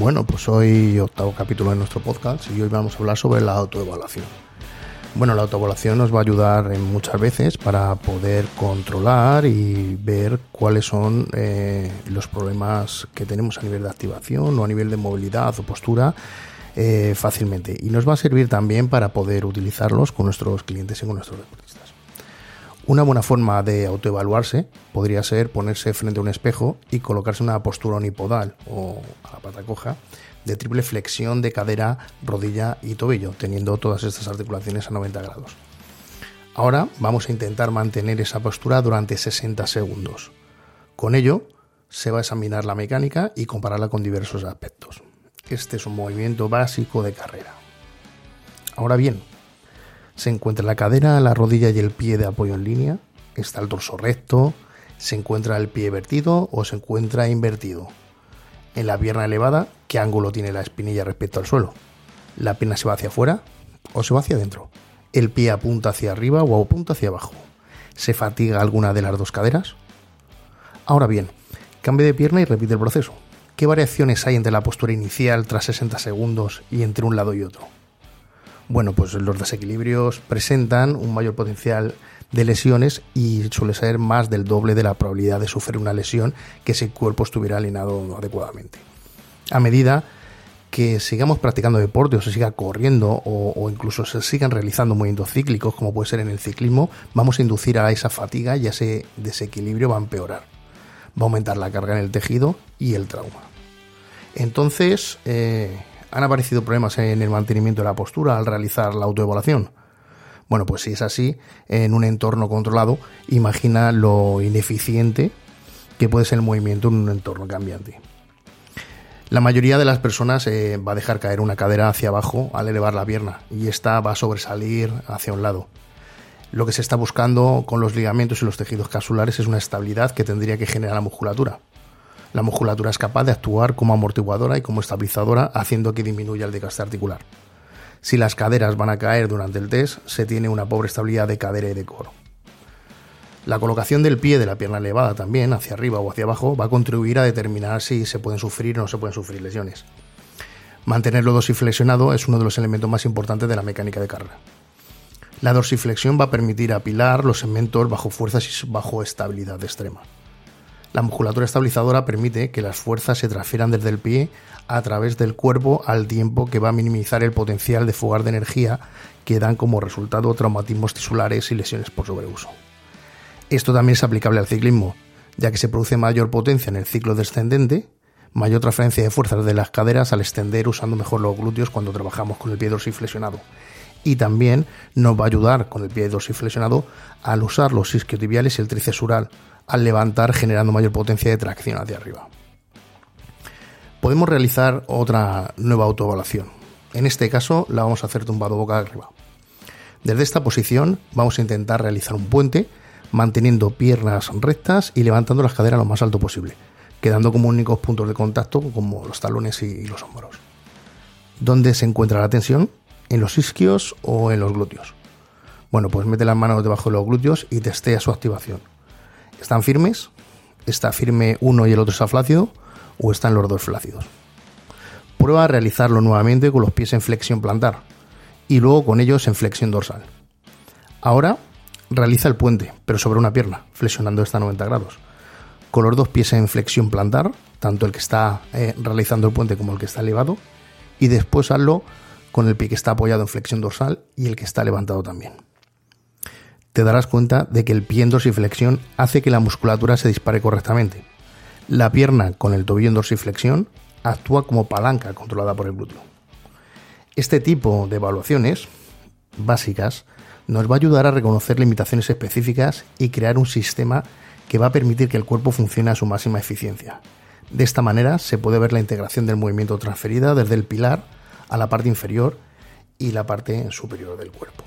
Bueno, pues hoy octavo capítulo de nuestro podcast y hoy vamos a hablar sobre la autoevaluación. Bueno, la autoevaluación nos va a ayudar en muchas veces para poder controlar y ver cuáles son eh, los problemas que tenemos a nivel de activación o a nivel de movilidad o postura eh, fácilmente. Y nos va a servir también para poder utilizarlos con nuestros clientes y con nuestros deportistas. Una buena forma de autoevaluarse podría ser ponerse frente a un espejo y colocarse una postura unipodal o a la pata coja de triple flexión de cadera, rodilla y tobillo, teniendo todas estas articulaciones a 90 grados. Ahora vamos a intentar mantener esa postura durante 60 segundos. Con ello, se va a examinar la mecánica y compararla con diversos aspectos. Este es un movimiento básico de carrera. Ahora bien, se encuentra la cadera, la rodilla y el pie de apoyo en línea, está el torso recto, se encuentra el pie vertido o se encuentra invertido. En la pierna elevada, ¿qué ángulo tiene la espinilla respecto al suelo? ¿La pierna se va hacia afuera o se va hacia adentro? ¿El pie apunta hacia arriba o apunta hacia abajo? ¿Se fatiga alguna de las dos caderas? Ahora bien, cambie de pierna y repite el proceso. ¿Qué variaciones hay entre la postura inicial tras 60 segundos y entre un lado y otro? Bueno, pues los desequilibrios presentan un mayor potencial de lesiones y suele ser más del doble de la probabilidad de sufrir una lesión que si el cuerpo estuviera alineado adecuadamente. A medida que sigamos practicando deporte o se siga corriendo o, incluso se sigan realizando movimientos cíclicos, como puede ser en el ciclismo, vamos a inducir a esa fatiga y a ese desequilibrio va a empeorar. Va a aumentar la carga en el tejido y el trauma. Entonces, eh, ¿han aparecido problemas en el mantenimiento de la postura al realizar la autoevaluación? Bueno, pues si es así, en un entorno controlado, imagina lo ineficiente que puede ser el movimiento en un entorno cambiante. La mayoría de las personas eh, va a dejar caer una cadera hacia abajo al elevar la pierna y esta va a sobresalir hacia un lado. Lo que se está buscando con los ligamentos y los tejidos capsulares es una estabilidad que tendría que generar la musculatura. La musculatura es capaz de actuar como amortiguadora y como estabilizadora, haciendo que disminuya el desgaste articular. Si las caderas van a caer durante el test, se tiene una pobre estabilidad de cadera y de coro. La colocación del pie de la pierna elevada también, hacia arriba o hacia abajo, va a contribuir a determinar si se pueden sufrir o no se pueden sufrir lesiones. Mantenerlo dorsiflexionado es uno de los elementos más importantes de la mecánica de carga. La dorsiflexión va a permitir apilar los segmentos bajo fuerzas y bajo estabilidad extrema. La musculatura estabilizadora permite que las fuerzas se transfieran desde el pie a través del cuerpo al tiempo que va a minimizar el potencial de fugar de energía que dan como resultado traumatismos tisulares y lesiones por sobreuso. Esto también es aplicable al ciclismo, ya que se produce mayor potencia en el ciclo descendente, mayor transferencia de fuerzas de las caderas al extender usando mejor los glúteos cuando trabajamos con el pie dorsiflexionado. Y también nos va a ayudar con el pie dorsiflexionado al usar los isquiotibiales y el tríceps al levantar generando mayor potencia de tracción hacia arriba. Podemos realizar otra nueva autoevaluación. En este caso la vamos a hacer tumbado boca arriba. Desde esta posición vamos a intentar realizar un puente manteniendo piernas rectas y levantando las caderas lo más alto posible, quedando como únicos puntos de contacto como los talones y los hombros. ¿Dónde se encuentra la tensión? ¿En los isquios o en los glúteos? Bueno, pues mete las manos debajo de los glúteos y testea su activación. ¿Están firmes? ¿Está firme uno y el otro está flácido? ¿O están los dos flácidos? Prueba a realizarlo nuevamente con los pies en flexión plantar y luego con ellos en flexión dorsal. Ahora realiza el puente, pero sobre una pierna, flexionando esta 90 grados. Con los dos pies en flexión plantar, tanto el que está eh, realizando el puente como el que está elevado, y después hazlo con el pie que está apoyado en flexión dorsal y el que está levantado también te darás cuenta de que el pie en dorsiflexión hace que la musculatura se dispare correctamente. La pierna con el tobillo en dorsiflexión actúa como palanca controlada por el glúteo. Este tipo de evaluaciones básicas nos va a ayudar a reconocer limitaciones específicas y crear un sistema que va a permitir que el cuerpo funcione a su máxima eficiencia. De esta manera se puede ver la integración del movimiento transferida desde el pilar a la parte inferior y la parte superior del cuerpo.